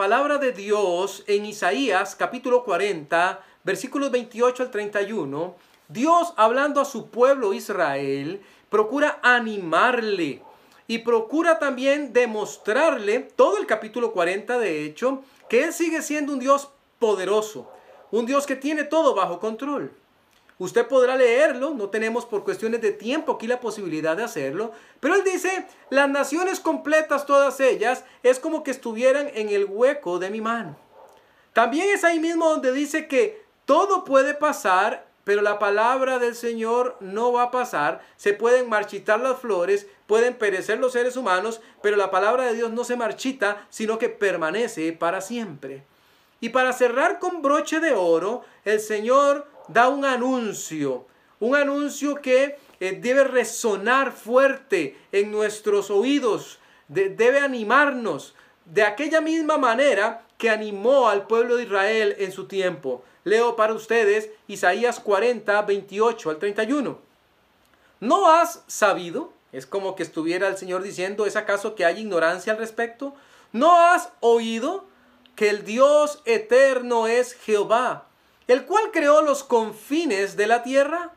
palabra de Dios en Isaías capítulo 40, versículos 28 al 31, Dios hablando a su pueblo Israel, procura animarle y procura también demostrarle, todo el capítulo 40 de hecho, que Él sigue siendo un Dios poderoso, un Dios que tiene todo bajo control. Usted podrá leerlo, no tenemos por cuestiones de tiempo aquí la posibilidad de hacerlo, pero él dice, las naciones completas, todas ellas, es como que estuvieran en el hueco de mi mano. También es ahí mismo donde dice que todo puede pasar, pero la palabra del Señor no va a pasar. Se pueden marchitar las flores, pueden perecer los seres humanos, pero la palabra de Dios no se marchita, sino que permanece para siempre. Y para cerrar con broche de oro, el Señor da un anuncio, un anuncio que eh, debe resonar fuerte en nuestros oídos, debe animarnos de aquella misma manera que animó al pueblo de Israel en su tiempo. Leo para ustedes Isaías 40, 28 al 31. ¿No has sabido? Es como que estuviera el Señor diciendo, ¿es acaso que hay ignorancia al respecto? ¿No has oído que el Dios eterno es Jehová? El cual creó los confines de la tierra,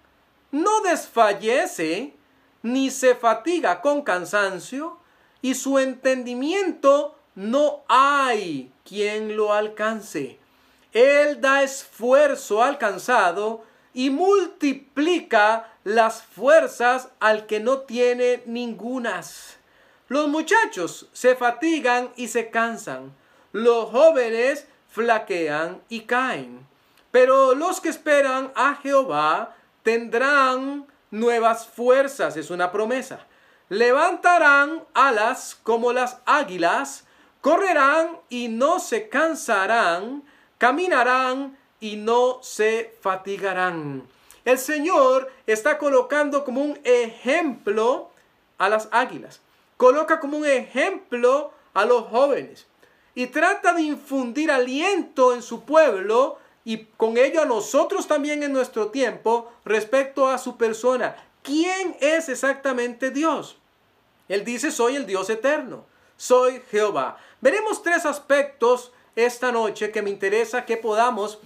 no desfallece ni se fatiga con cansancio, y su entendimiento no hay quien lo alcance. Él da esfuerzo al cansado y multiplica las fuerzas al que no tiene ningunas. Los muchachos se fatigan y se cansan, los jóvenes flaquean y caen. Pero los que esperan a Jehová tendrán nuevas fuerzas, es una promesa. Levantarán alas como las águilas, correrán y no se cansarán, caminarán y no se fatigarán. El Señor está colocando como un ejemplo a las águilas. Coloca como un ejemplo a los jóvenes. Y trata de infundir aliento en su pueblo y con ello a nosotros también en nuestro tiempo respecto a su persona. ¿Quién es exactamente Dios? Él dice, soy el Dios eterno, soy Jehová. Veremos tres aspectos esta noche que me interesa que podamos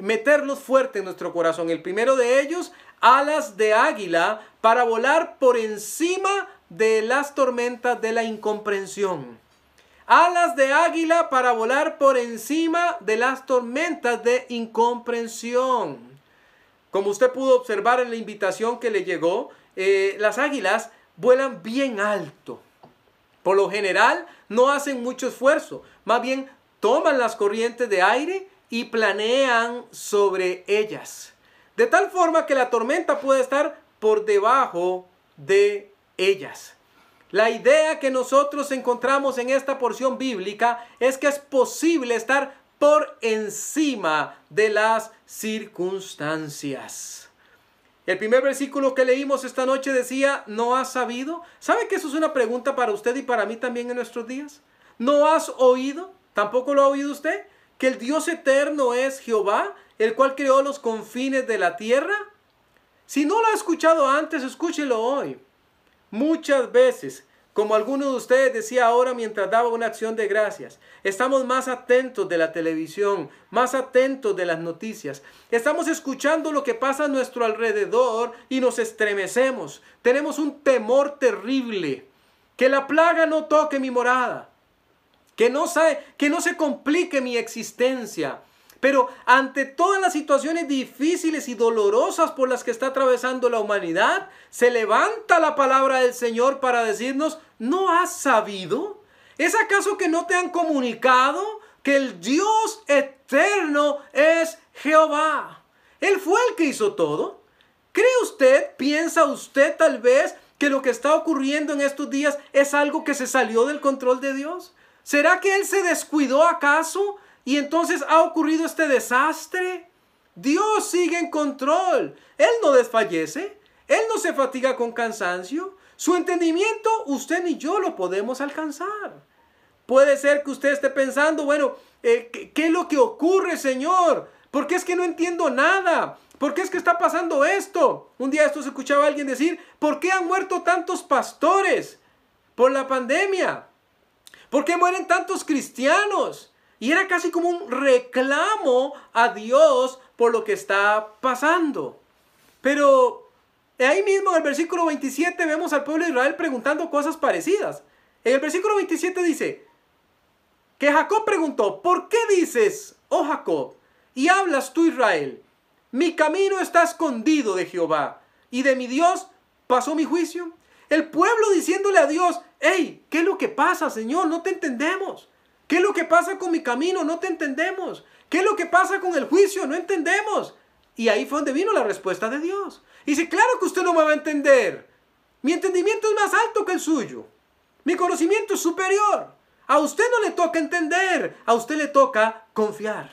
meterlos fuerte en nuestro corazón. El primero de ellos, alas de águila para volar por encima de las tormentas de la incomprensión alas de águila para volar por encima de las tormentas de incomprensión. Como usted pudo observar en la invitación que le llegó, eh, las águilas vuelan bien alto. Por lo general no hacen mucho esfuerzo, más bien toman las corrientes de aire y planean sobre ellas. De tal forma que la tormenta puede estar por debajo de ellas. La idea que nosotros encontramos en esta porción bíblica es que es posible estar por encima de las circunstancias. El primer versículo que leímos esta noche decía, ¿no has sabido? ¿Sabe que eso es una pregunta para usted y para mí también en nuestros días? ¿No has oído? ¿Tampoco lo ha oído usted? ¿Que el Dios eterno es Jehová, el cual creó los confines de la tierra? Si no lo ha escuchado antes, escúchelo hoy. Muchas veces, como alguno de ustedes decía ahora mientras daba una acción de gracias, estamos más atentos de la televisión, más atentos de las noticias. Estamos escuchando lo que pasa a nuestro alrededor y nos estremecemos. Tenemos un temor terrible. Que la plaga no toque mi morada. Que no, que no se complique mi existencia pero ante todas las situaciones difíciles y dolorosas por las que está atravesando la humanidad, se levanta la palabra del Señor para decirnos, ¿no has sabido? ¿Es acaso que no te han comunicado que el Dios eterno es Jehová? Él fue el que hizo todo. ¿Cree usted, piensa usted tal vez que lo que está ocurriendo en estos días es algo que se salió del control de Dios? ¿Será que Él se descuidó acaso? Y entonces ha ocurrido este desastre. Dios sigue en control. Él no desfallece. Él no se fatiga con cansancio. Su entendimiento usted ni yo lo podemos alcanzar. Puede ser que usted esté pensando, bueno, eh, ¿qué, es lo que ocurre, Señor? Porque es que no entiendo nada. ¿Por qué es que está pasando esto? Un día esto se escuchaba a alguien decir, ¿por qué han muerto tantos pastores por la pandemia? ¿Por qué mueren tantos cristianos? Y era casi como un reclamo a Dios por lo que está pasando. Pero ahí mismo en el versículo 27 vemos al pueblo de Israel preguntando cosas parecidas. En el versículo 27 dice que Jacob preguntó, ¿por qué dices, oh Jacob, y hablas tú Israel? Mi camino está escondido de Jehová y de mi Dios pasó mi juicio. El pueblo diciéndole a Dios, hey, ¿qué es lo que pasa, Señor? No te entendemos. ¿Qué es lo que pasa con mi camino? No te entendemos. ¿Qué es lo que pasa con el juicio? No entendemos. Y ahí fue donde vino la respuesta de Dios. Y dice, claro que usted no me va a entender. Mi entendimiento es más alto que el suyo. Mi conocimiento es superior. A usted no le toca entender, a usted le toca confiar.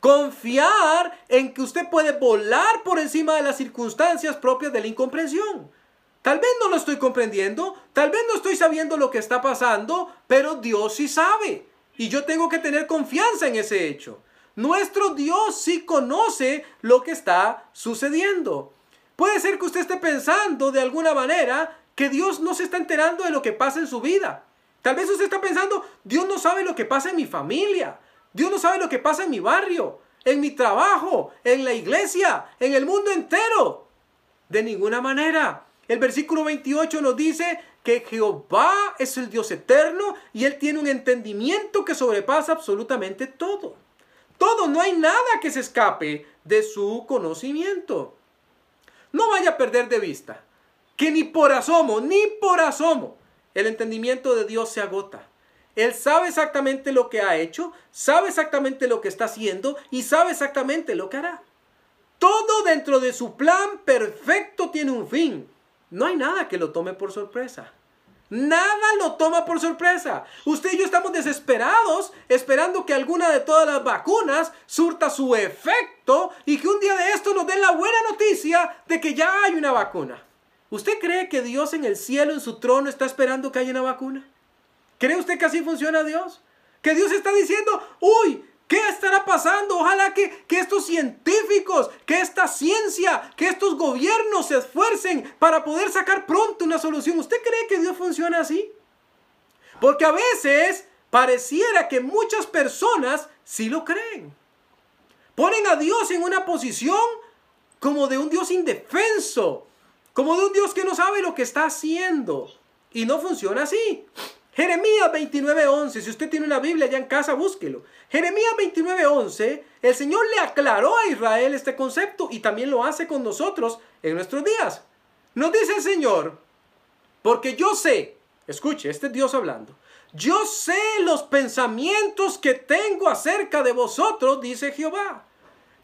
Confiar en que usted puede volar por encima de las circunstancias propias de la incomprensión. Tal vez no lo estoy comprendiendo, tal vez no estoy sabiendo lo que está pasando, pero Dios sí sabe. Y yo tengo que tener confianza en ese hecho. Nuestro Dios sí conoce lo que está sucediendo. Puede ser que usted esté pensando de alguna manera que Dios no se está enterando de lo que pasa en su vida. Tal vez usted está pensando, Dios no sabe lo que pasa en mi familia. Dios no sabe lo que pasa en mi barrio, en mi trabajo, en la iglesia, en el mundo entero. De ninguna manera. El versículo 28 nos dice que Jehová es el Dios eterno y Él tiene un entendimiento que sobrepasa absolutamente todo. Todo, no hay nada que se escape de su conocimiento. No vaya a perder de vista que ni por asomo, ni por asomo, el entendimiento de Dios se agota. Él sabe exactamente lo que ha hecho, sabe exactamente lo que está haciendo y sabe exactamente lo que hará. Todo dentro de su plan perfecto tiene un fin. No hay nada que lo tome por sorpresa. Nada lo toma por sorpresa. Usted y yo estamos desesperados esperando que alguna de todas las vacunas surta su efecto y que un día de esto nos den la buena noticia de que ya hay una vacuna. ¿Usted cree que Dios en el cielo, en su trono, está esperando que haya una vacuna? ¿Cree usted que así funciona Dios? Que Dios está diciendo, uy, ¿Qué estará pasando? Ojalá que, que, estos científicos, que esta ciencia, que estos gobiernos se esfuercen para poder sacar pronto una solución. ¿Usted cree que Dios funciona así? Porque a veces pareciera que muchas personas sí lo creen. Ponen a Dios en una posición como de un Dios indefenso, como de un Dios que no sabe lo que está haciendo. Y no funciona así. Jeremías 29:11, si usted tiene una Biblia ya en casa, búsquelo. Jeremías 29:11, el Señor le aclaró a Israel este concepto y también lo hace con nosotros en nuestros días. Nos dice el Señor, porque yo sé, escuche, este es Dios hablando, yo sé los pensamientos que tengo acerca de vosotros, dice Jehová.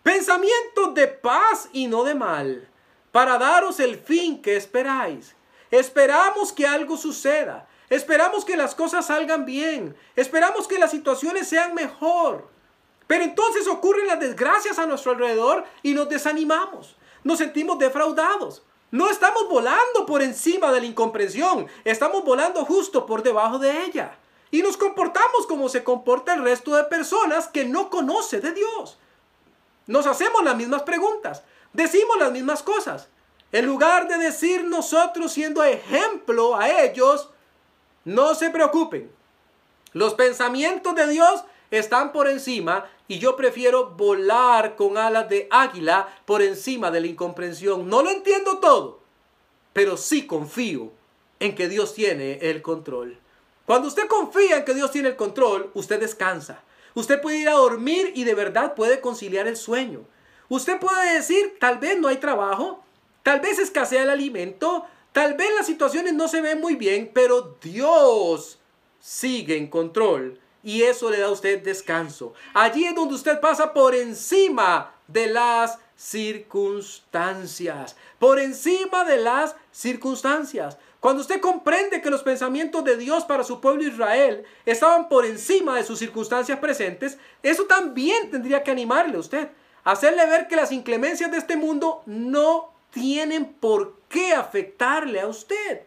Pensamientos de paz y no de mal, para daros el fin que esperáis. Esperamos que algo suceda. Esperamos que las cosas salgan bien. Esperamos que las situaciones sean mejor. Pero entonces ocurren las desgracias a nuestro alrededor y nos desanimamos. Nos sentimos defraudados. No estamos volando por encima de la incomprensión. Estamos volando justo por debajo de ella. Y nos comportamos como se comporta el resto de personas que no conoce de Dios. Nos hacemos las mismas preguntas. Decimos las mismas cosas. En lugar de decir nosotros siendo ejemplo a ellos, no se preocupen. Los pensamientos de Dios están por encima y yo prefiero volar con alas de águila por encima de la incomprensión. No lo entiendo todo, pero sí confío en que Dios tiene el control. Cuando usted confía en que Dios tiene el control, usted descansa. Usted puede ir a dormir y de verdad puede conciliar el sueño. Usted puede decir, tal vez no hay trabajo, tal vez escasea el alimento, Tal vez las situaciones no se ven muy bien, pero Dios sigue en control y eso le da a usted descanso. Allí es donde usted pasa por encima de las circunstancias, por encima de las circunstancias. Cuando usted comprende que los pensamientos de Dios para su pueblo Israel estaban por encima de sus circunstancias presentes, eso también tendría que animarle a usted, hacerle ver que las inclemencias de este mundo no tienen por qué afectarle a usted.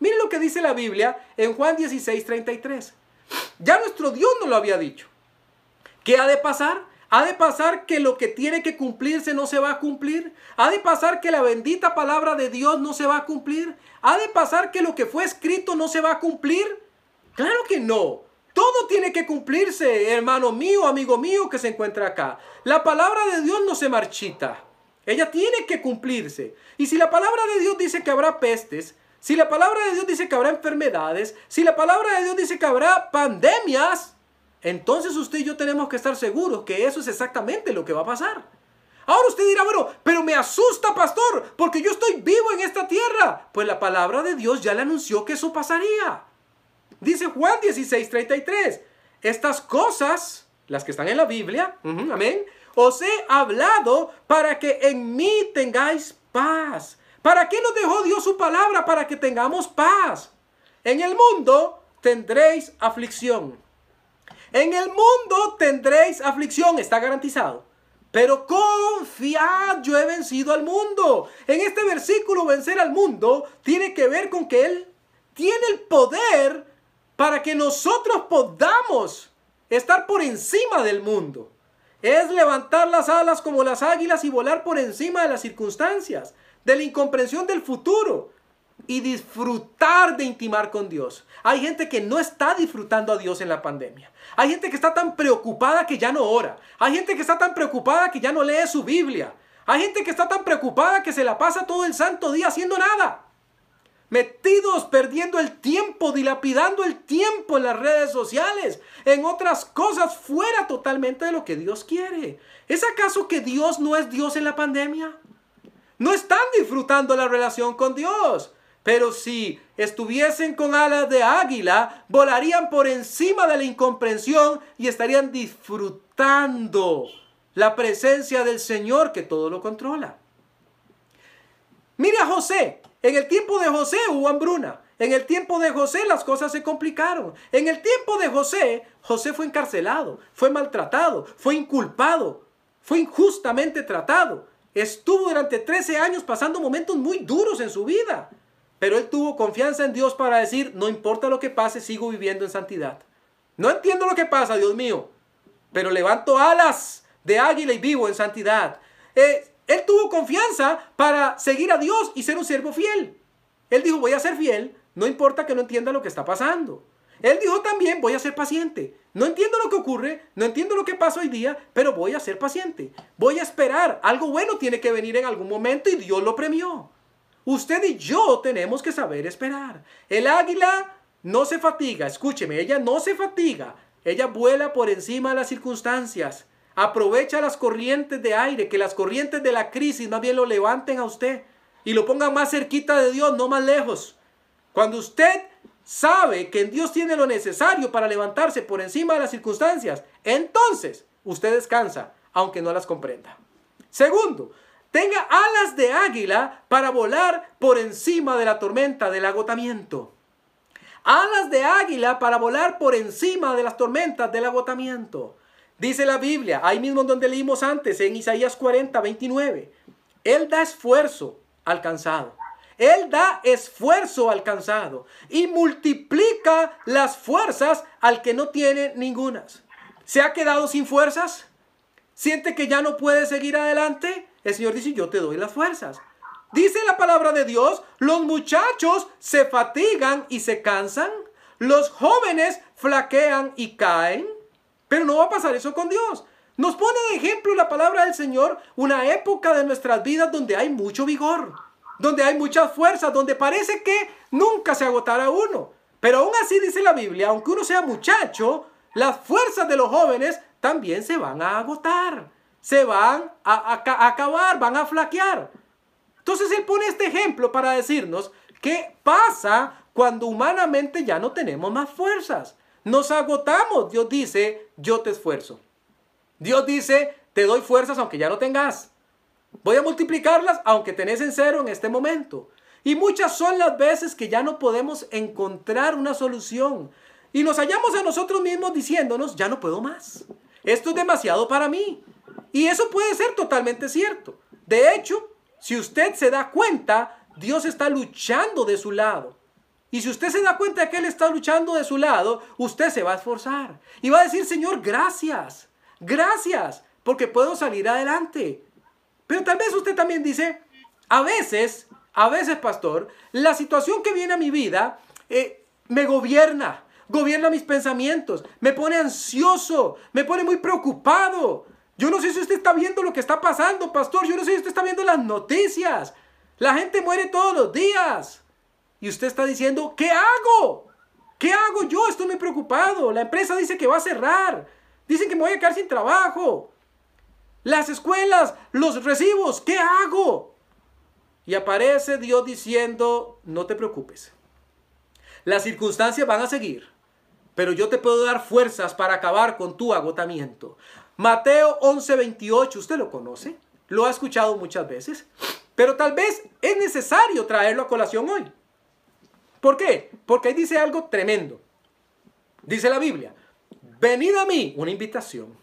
Mire lo que dice la Biblia en Juan 16, 33. Ya nuestro Dios nos lo había dicho. ¿Qué ha de pasar? ¿Ha de pasar que lo que tiene que cumplirse no se va a cumplir? ¿Ha de pasar que la bendita palabra de Dios no se va a cumplir? ¿Ha de pasar que lo que fue escrito no se va a cumplir? Claro que no. Todo tiene que cumplirse, hermano mío, amigo mío que se encuentra acá. La palabra de Dios no se marchita. Ella tiene que cumplirse. Y si la palabra de Dios dice que habrá pestes, si la palabra de Dios dice que habrá enfermedades, si la palabra de Dios dice que habrá pandemias, entonces usted y yo tenemos que estar seguros que eso es exactamente lo que va a pasar. Ahora usted dirá, bueno, pero me asusta, pastor, porque yo estoy vivo en esta tierra. Pues la palabra de Dios ya le anunció que eso pasaría. Dice Juan 16:33, estas cosas, las que están en la Biblia, amén, os he hablado para que en mí tengáis paz. ¿Para qué nos dejó Dios su palabra? Para que tengamos paz. En el mundo tendréis aflicción. En el mundo tendréis aflicción, está garantizado. Pero confiad, yo he vencido al mundo. En este versículo, vencer al mundo tiene que ver con que Él tiene el poder para que nosotros podamos estar por encima del mundo. Es levantar las alas como las águilas y volar por encima de las circunstancias, de la incomprensión del futuro y disfrutar de intimar con Dios. Hay gente que no está disfrutando a Dios en la pandemia. Hay gente que está tan preocupada que ya no ora. Hay gente que está tan preocupada que ya no lee su Biblia. Hay gente que está tan preocupada que se la pasa todo el santo día haciendo nada. Metidos, perdiendo el tiempo, dilapidando el tiempo en las redes sociales, en otras cosas fuera totalmente de lo que Dios quiere. ¿Es acaso que Dios no es Dios en la pandemia? No están disfrutando la relación con Dios. Pero si estuviesen con alas de águila, volarían por encima de la incomprensión y estarían disfrutando la presencia del Señor que todo lo controla. Mira a José. En el tiempo de José hubo hambruna. En el tiempo de José las cosas se complicaron. En el tiempo de José, José fue encarcelado, fue maltratado, fue inculpado, fue injustamente tratado. Estuvo durante 13 años pasando momentos muy duros en su vida. Pero él tuvo confianza en Dios para decir, no importa lo que pase, sigo viviendo en santidad. No entiendo lo que pasa, Dios mío, pero levanto alas de águila y vivo en santidad. Eh, él tuvo confianza para seguir a Dios y ser un siervo fiel. Él dijo, voy a ser fiel, no importa que no entienda lo que está pasando. Él dijo también, voy a ser paciente. No entiendo lo que ocurre, no entiendo lo que pasa hoy día, pero voy a ser paciente. Voy a esperar. Algo bueno tiene que venir en algún momento y Dios lo premió. Usted y yo tenemos que saber esperar. El águila no se fatiga, escúcheme, ella no se fatiga. Ella vuela por encima de las circunstancias. Aprovecha las corrientes de aire, que las corrientes de la crisis más bien lo levanten a usted y lo pongan más cerquita de Dios, no más lejos. Cuando usted sabe que Dios tiene lo necesario para levantarse por encima de las circunstancias, entonces usted descansa, aunque no las comprenda. Segundo, tenga alas de águila para volar por encima de la tormenta del agotamiento. Alas de águila para volar por encima de las tormentas del agotamiento. Dice la Biblia, ahí mismo donde leímos antes, en Isaías 40, 29. Él da esfuerzo alcanzado. Él da esfuerzo alcanzado y multiplica las fuerzas al que no tiene ningunas. ¿Se ha quedado sin fuerzas? ¿Siente que ya no puede seguir adelante? El Señor dice, yo te doy las fuerzas. Dice la palabra de Dios, los muchachos se fatigan y se cansan, los jóvenes flaquean y caen, pero no va a pasar eso con Dios. Nos pone de ejemplo la palabra del Señor una época de nuestras vidas donde hay mucho vigor, donde hay muchas fuerzas, donde parece que nunca se agotará uno. Pero aún así dice la Biblia, aunque uno sea muchacho, las fuerzas de los jóvenes también se van a agotar se van a, acabar, van a flaquear. Entonces él pone este ejemplo para decirnos qué pasa cuando humanamente ya no tenemos más fuerzas. Nos agotamos. Dios dice, yo te esfuerzo. Dios dice, te doy fuerzas aunque ya no tengas. Voy a multiplicarlas aunque tenés en cero en este momento. Y muchas son las veces que ya no podemos encontrar una solución. Y nos hallamos a nosotros mismos diciéndonos, ya no puedo más. Esto es demasiado para mí. Y eso puede ser totalmente cierto. De hecho, si usted se da cuenta, Dios está luchando de su lado. Y si usted se da cuenta de que Él está luchando de su lado, usted se va a esforzar. Y va a decir, Señor, gracias. Gracias. porque puedo salir adelante. Pero tal vez usted también dice, a veces, a veces, pastor, la situación que viene a mi vida eh, me gobierna, gobierna mis pensamientos, me pone ansioso, me pone muy preocupado. Yo no sé si usted está viendo lo que está pasando, pastor. Yo no sé si usted está viendo las noticias. La gente muere todos los días. Y usted está diciendo, ¿qué hago? ¿Qué hago yo? Estoy muy preocupado. La empresa dice que va a cerrar. Dicen que me voy a quedar sin trabajo. Las escuelas, los recibos, ¿qué hago? Y aparece Dios diciendo, no te preocupes. Las circunstancias van a seguir, pero yo te puedo dar fuerzas para acabar con tu agotamiento. Mateo 11:28, ¿usted lo conoce? Lo ha escuchado muchas veces, pero tal vez es necesario traerlo a colación hoy. ¿Por qué? Porque ahí dice algo tremendo. Dice la Biblia, venid a mí, una invitación.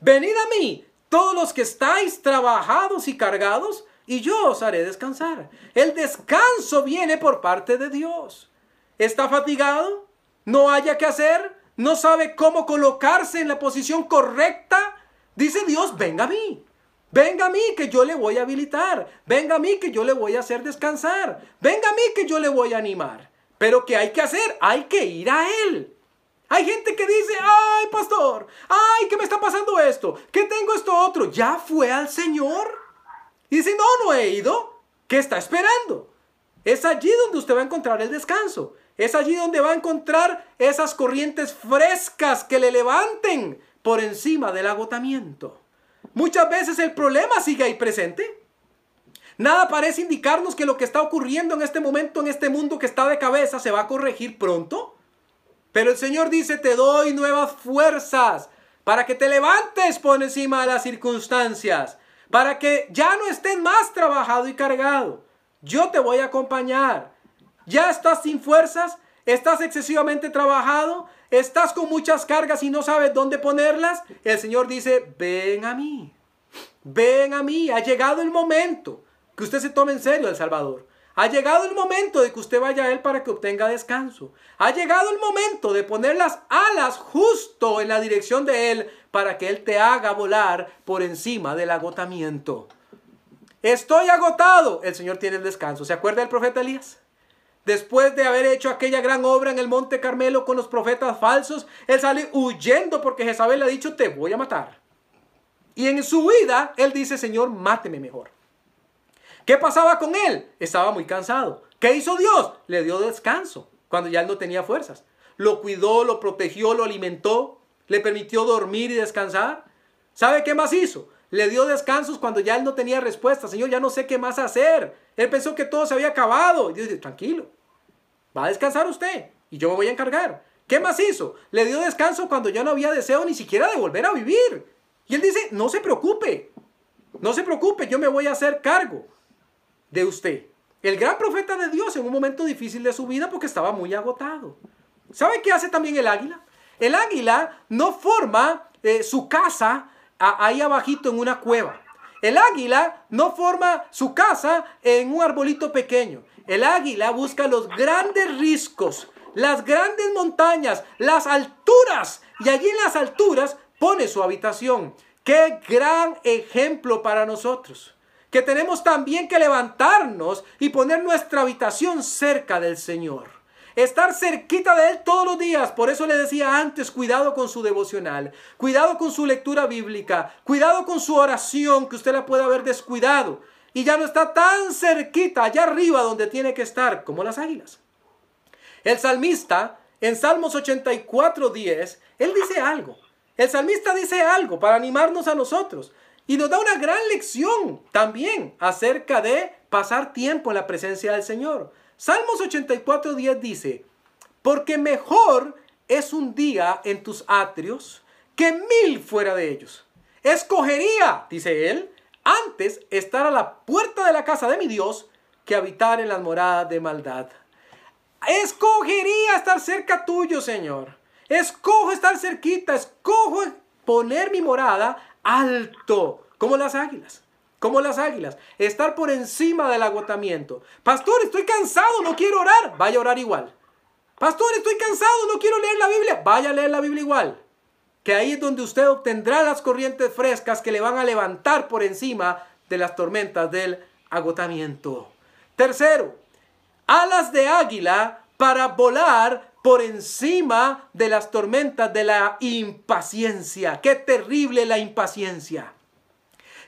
Venid a mí, todos los que estáis trabajados y cargados, y yo os haré descansar. El descanso viene por parte de Dios. ¿Está fatigado? ¿No haya que hacer? ¿No sabe cómo colocarse en la posición correcta? Dice Dios, venga a mí. Venga a mí que yo le voy a habilitar. Venga a mí que yo le voy a hacer descansar. Venga a mí que yo le voy a animar. Pero ¿qué hay que hacer? Hay que ir a Él. Hay gente que dice, ay pastor, ay, ¿qué me está pasando esto? ¿Qué tengo esto otro? ¿Ya fue al Señor? Y dice, no, no he ido. ¿Qué está esperando? Es allí donde usted va a encontrar el descanso. Es allí donde va a encontrar esas corrientes frescas que le levanten por encima del agotamiento. Muchas veces el problema sigue ahí presente. Nada parece indicarnos que lo que está ocurriendo en este momento, en este mundo que está de cabeza, se va a corregir pronto. Pero el Señor dice, te doy nuevas fuerzas para que te levantes por encima de las circunstancias, para que ya no estés más trabajado y cargado. Yo te voy a acompañar. Ya estás sin fuerzas, estás excesivamente trabajado, estás con muchas cargas y no sabes dónde ponerlas. El Señor dice, ven a mí. Ven a mí. Ha llegado el momento que usted se tome en serio el Salvador. Ha llegado el momento de que usted vaya a Él para que obtenga descanso. Ha llegado el momento de poner las alas justo en la dirección de Él para que Él te haga volar por encima del agotamiento. Estoy agotado. El Señor tiene el descanso. ¿Se acuerda del profeta Elías? Después de haber hecho aquella gran obra en el Monte Carmelo con los profetas falsos, él sale huyendo porque Jezabel le ha dicho, te voy a matar. Y en su vida, él dice, Señor, máteme mejor. ¿Qué pasaba con él? Estaba muy cansado. ¿Qué hizo Dios? Le dio descanso cuando ya él no tenía fuerzas. Lo cuidó, lo protegió, lo alimentó, le permitió dormir y descansar. ¿Sabe qué más hizo? Le dio descansos cuando ya él no tenía respuesta. Señor, ya no sé qué más hacer. Él pensó que todo se había acabado. Y Dios dice, tranquilo, va a descansar usted y yo me voy a encargar. ¿Qué más hizo? Le dio descanso cuando ya no había deseo ni siquiera de volver a vivir. Y él dice, no se preocupe, no se preocupe, yo me voy a hacer cargo de usted. El gran profeta de Dios en un momento difícil de su vida porque estaba muy agotado. ¿Sabe qué hace también el águila? El águila no forma eh, su casa ahí abajito en una cueva. El águila no forma su casa en un arbolito pequeño. El águila busca los grandes riscos, las grandes montañas, las alturas. Y allí en las alturas pone su habitación. Qué gran ejemplo para nosotros. Que tenemos también que levantarnos y poner nuestra habitación cerca del Señor estar cerquita de Él todos los días. Por eso le decía antes, cuidado con su devocional, cuidado con su lectura bíblica, cuidado con su oración, que usted la puede haber descuidado. Y ya no está tan cerquita, allá arriba donde tiene que estar, como las águilas. El salmista, en Salmos 84, 10, él dice algo. El salmista dice algo para animarnos a nosotros. Y nos da una gran lección también acerca de pasar tiempo en la presencia del Señor. Salmos 84, 10 dice, porque mejor es un día en tus atrios que mil fuera de ellos. Escogería, dice él, antes estar a la puerta de la casa de mi Dios que habitar en las moradas de maldad. Escogería estar cerca tuyo, Señor. Escojo estar cerquita, escojo poner mi morada alto, como las águilas como las águilas, estar por encima del agotamiento. Pastor, estoy cansado, no quiero orar, vaya a orar igual. Pastor, estoy cansado, no quiero leer la Biblia, vaya a leer la Biblia igual. que ahí es donde usted obtendrá las corrientes frescas que le van a levantar por encima de las tormentas del agotamiento. Tercero, alas de águila para volar por encima de las tormentas de la impaciencia. Qué terrible la impaciencia.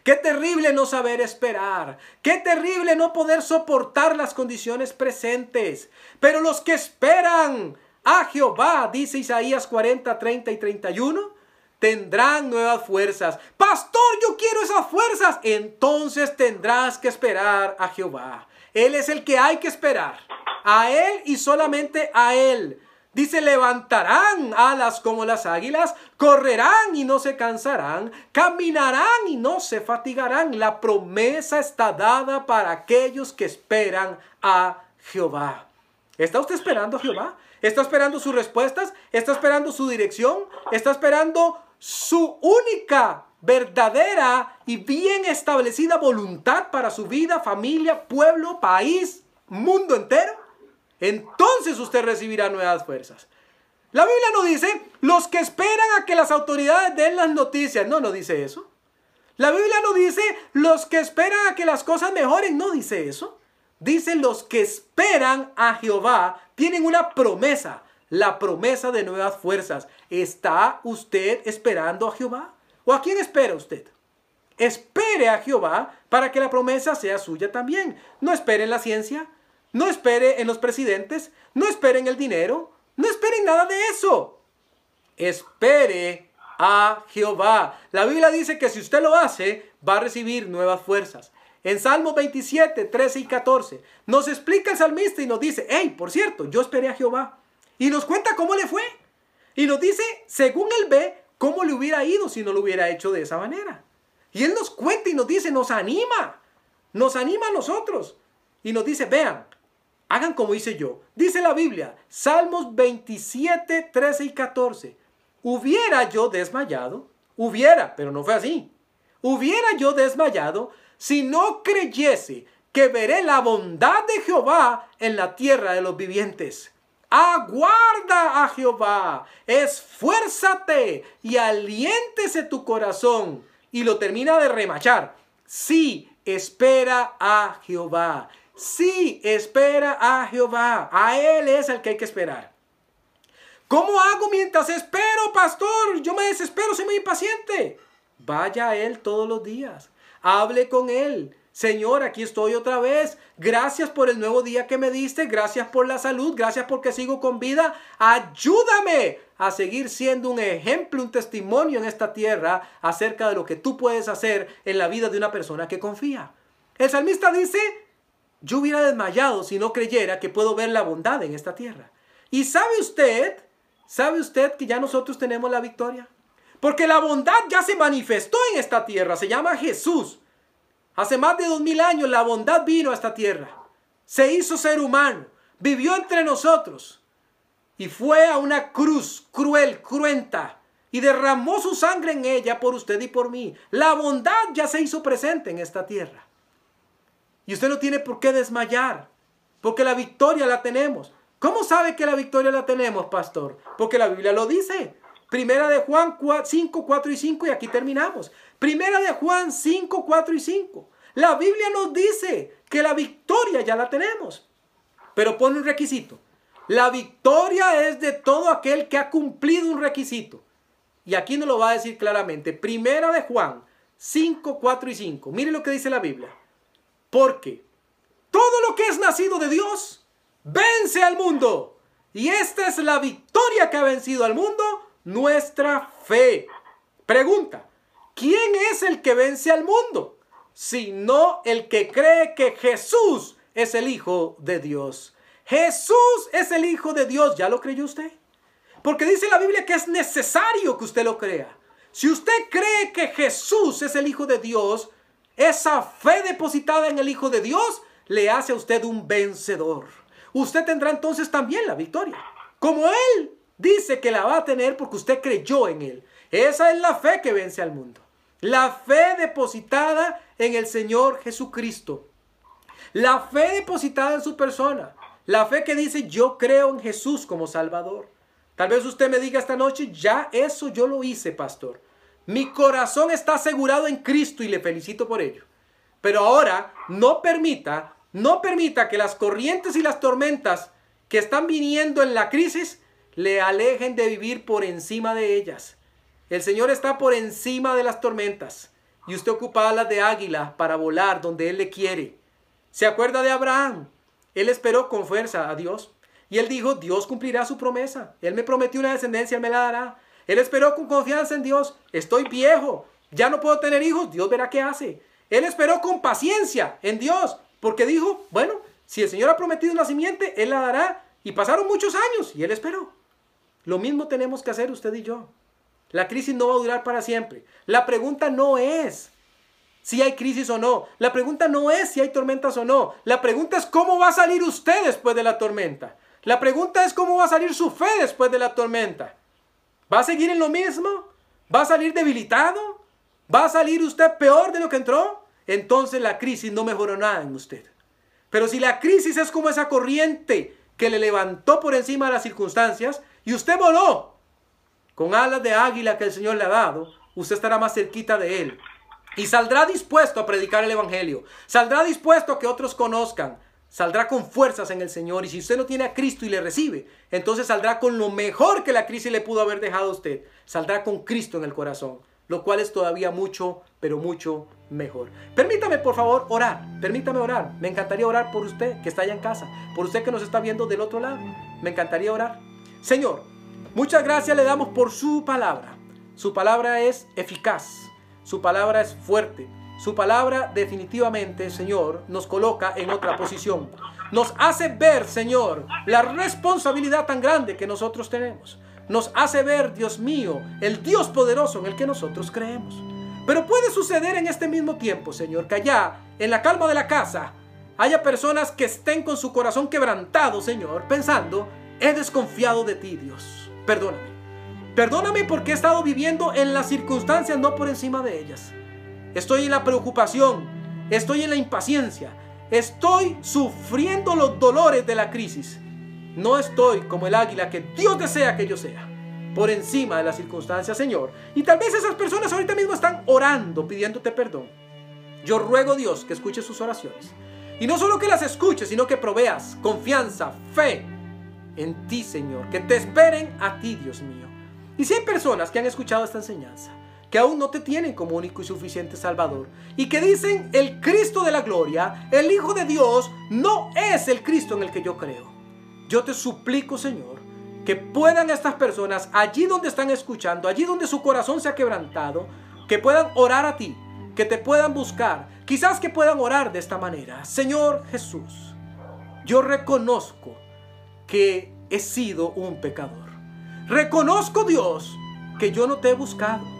Qué terrible no saber esperar. Qué terrible no poder soportar las condiciones presentes. Pero los que esperan a Jehová, dice Isaías 40, 30 y 31, tendrán nuevas fuerzas. Pastor, yo quiero esas fuerzas. Entonces tendrás que esperar a Jehová. Él es el que hay que esperar. A Él y solamente a Él. Dice, levantarán alas como las águilas, correrán y no se cansarán, caminarán y no se fatigarán. La promesa está dada para aquellos que esperan a Jehová. ¿Está usted esperando a Jehová? ¿Está esperando sus respuestas? ¿Está esperando su dirección? ¿Está esperando su única, verdadera y bien establecida voluntad para su vida, familia, pueblo, país, mundo entero? Entonces usted recibirá nuevas fuerzas. La Biblia no dice los que esperan a que las autoridades den las noticias. No, no dice eso. La Biblia no dice los que esperan a que las cosas mejoren. No dice eso. Dice los que esperan a Jehová tienen una promesa. La promesa de nuevas fuerzas. ¿Está usted esperando a Jehová? ¿O a quién espera usted? Espere a Jehová para que la promesa sea suya también. No espere en la ciencia, no espere en los presidentes, no espere en el dinero, no espere en nada de eso. Espere a Jehová. La Biblia dice que si usted lo hace, va a recibir nuevas fuerzas. En Salmos 27, 13 y 14 nos explica el salmista y nos dice, hey, por cierto, yo esperé a Jehová. Y nos cuenta cómo le fue. Y nos dice, según él ve, cómo le hubiera ido si no lo hubiera hecho de esa manera. Y él nos cuenta y nos dice, nos anima, nos anima a nosotros. Y nos dice, vean, Hagan como hice yo. Dice la Biblia, Salmos 27, 13 y 14. Hubiera yo desmayado, hubiera, pero no fue así. Hubiera yo desmayado si no creyese que veré la bondad de Jehová en la tierra de los vivientes. Aguarda a Jehová, esfuérzate y aliéntese tu corazón. Y lo termina de remachar. Sí, espera a Jehová. Sí, espera a Jehová. A Él es el que hay que esperar. ¿Cómo hago mientras espero, pastor? Yo me desespero, soy muy impaciente. Vaya a Él todos los días. Hable con Él. Señor, aquí estoy otra vez. Gracias por el nuevo día que me diste. Gracias por la salud. Gracias porque sigo con vida. Ayúdame a seguir siendo un ejemplo, un testimonio en esta tierra acerca de lo que tú puedes hacer en la vida de una persona que confía. El salmista dice, yo hubiera desmayado si no creyera que puedo ver la bondad en esta tierra. Y sabe usted, sabe usted que ya nosotros tenemos la victoria. Porque la bondad ya se manifestó en esta tierra, se llama Jesús. Hace más de dos mil años la bondad vino a esta tierra. Se hizo ser humano, vivió entre nosotros y fue a una cruz cruel, cruenta, y derramó su sangre en ella por usted y por mí. La bondad ya se hizo presente en esta tierra. Y usted no tiene por qué desmayar, porque la victoria la tenemos. ¿Cómo sabe que la victoria la tenemos, pastor? Porque la Biblia lo dice. Primera de Juan 5, 4 y 5 y aquí terminamos. Primera de Juan 5, 4 y 5. La Biblia nos dice que la victoria ya la tenemos. Pero pone un requisito. La victoria es de todo aquel que ha cumplido un requisito. Y aquí nos lo va a decir claramente. Primera de Juan 5, 4 y 5. Mire lo que dice la Biblia. Porque todo lo que es nacido de Dios vence al mundo. Y esta es la victoria que ha vencido al mundo, nuestra fe. Pregunta, ¿quién es el que vence al mundo? Sino el que cree que Jesús es el Hijo de Dios. Jesús es el Hijo de Dios. ¿Ya lo creyó usted? Porque dice la Biblia que es necesario que usted lo crea. Si usted cree que Jesús es el Hijo de Dios, esa fe depositada en el Hijo de Dios le hace a usted un vencedor. Usted tendrá entonces también la victoria. Como Él dice que la va a tener porque usted creyó en Él. Esa es la fe que vence al mundo. La fe depositada en el Señor Jesucristo. La fe depositada en su persona. La fe que dice yo creo en Jesús como Salvador. Tal vez usted me diga esta noche, ya eso yo lo hice, pastor. Mi corazón está asegurado en Cristo y le felicito por ello. Pero ahora no permita, no permita que las corrientes y las tormentas que están viniendo en la crisis le alejen de vivir por encima de ellas. El Señor está por encima de las tormentas y usted ocupa alas de águila para volar donde Él le quiere. ¿Se acuerda de Abraham? Él esperó con fuerza a Dios y él dijo, Dios cumplirá su promesa. Él me prometió una descendencia, Él me la dará. Él esperó con confianza en Dios. Estoy viejo, ya no puedo tener hijos, Dios verá qué hace. Él esperó con paciencia en Dios, porque dijo, bueno, si el Señor ha prometido una simiente, Él la dará. Y pasaron muchos años y Él esperó. Lo mismo tenemos que hacer usted y yo. La crisis no va a durar para siempre. La pregunta no es si hay crisis o no. La pregunta no es si hay tormentas o no. La pregunta es cómo va a salir usted después de la tormenta. La pregunta es cómo va a salir su fe después de la tormenta. ¿Va a seguir en lo mismo? ¿Va a salir debilitado? ¿Va a salir usted peor de lo que entró? Entonces la crisis no mejoró nada en usted. Pero si la crisis es como esa corriente que le levantó por encima de las circunstancias y usted voló con alas de águila que el Señor le ha dado, usted estará más cerquita de Él. Y saldrá dispuesto a predicar el Evangelio. Saldrá dispuesto a que otros conozcan. Saldrá con fuerzas en el Señor. Y si usted no tiene a Cristo y le recibe, entonces saldrá con lo mejor que la crisis le pudo haber dejado a usted. Saldrá con Cristo en el corazón. Lo cual es todavía mucho, pero mucho mejor. Permítame, por favor, orar. Permítame orar. Me encantaría orar por usted que está allá en casa. Por usted que nos está viendo del otro lado. Me encantaría orar. Señor, Muchas gracias le damos por su palabra. Su palabra es eficaz, su palabra es fuerte, su palabra definitivamente, Señor, nos coloca en otra posición. Nos hace ver, Señor, la responsabilidad tan grande que nosotros tenemos. Nos hace ver, Dios mío, el Dios poderoso en el que nosotros creemos. Pero puede suceder en este mismo tiempo, Señor, que allá, en la calma de la casa, haya personas que estén con su corazón quebrantado, Señor, pensando, he desconfiado de ti, Dios perdóname. Perdóname porque he estado viviendo en las circunstancias, no por encima de ellas. Estoy en la preocupación, estoy en la impaciencia, estoy sufriendo los dolores de la crisis. No estoy como el águila que Dios desea que yo sea, por encima de las circunstancias, Señor. Y tal vez esas personas ahorita mismo están orando, pidiéndote perdón. Yo ruego Dios que escuche sus oraciones. Y no solo que las escuche, sino que proveas confianza, fe, en ti, Señor, que te esperen a ti, Dios mío. Y si hay personas que han escuchado esta enseñanza, que aún no te tienen como único y suficiente Salvador, y que dicen, el Cristo de la gloria, el Hijo de Dios, no es el Cristo en el que yo creo. Yo te suplico, Señor, que puedan estas personas, allí donde están escuchando, allí donde su corazón se ha quebrantado, que puedan orar a ti, que te puedan buscar, quizás que puedan orar de esta manera. Señor Jesús, yo reconozco que he sido un pecador. Reconozco, Dios, que yo no te he buscado.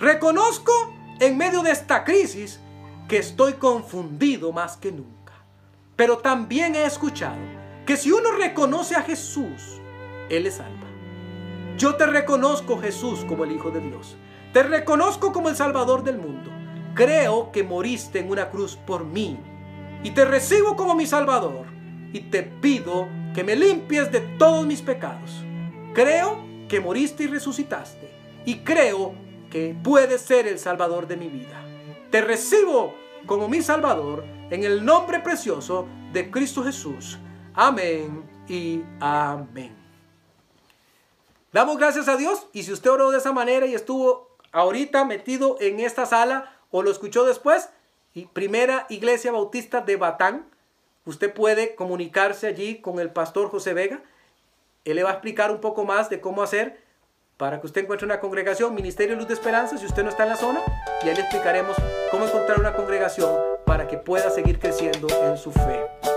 Reconozco en medio de esta crisis que estoy confundido más que nunca. Pero también he escuchado que si uno reconoce a Jesús, Él es salva. Yo te reconozco, Jesús, como el Hijo de Dios. Te reconozco como el Salvador del mundo. Creo que moriste en una cruz por mí. Y te recibo como mi Salvador. Y te pido que me limpies de todos mis pecados. Creo que moriste y resucitaste y creo que puedes ser el Salvador de mi vida. Te recibo como mi Salvador en el nombre precioso de Cristo Jesús. Amén y amén. Damos gracias a Dios y si usted oró de esa manera y estuvo ahorita metido en esta sala o lo escuchó después, Primera Iglesia Bautista de Batán, Usted puede comunicarse allí con el pastor José Vega. Él le va a explicar un poco más de cómo hacer para que usted encuentre una congregación, Ministerio Luz de Esperanza, si usted no está en la zona, y ahí le explicaremos cómo encontrar una congregación para que pueda seguir creciendo en su fe.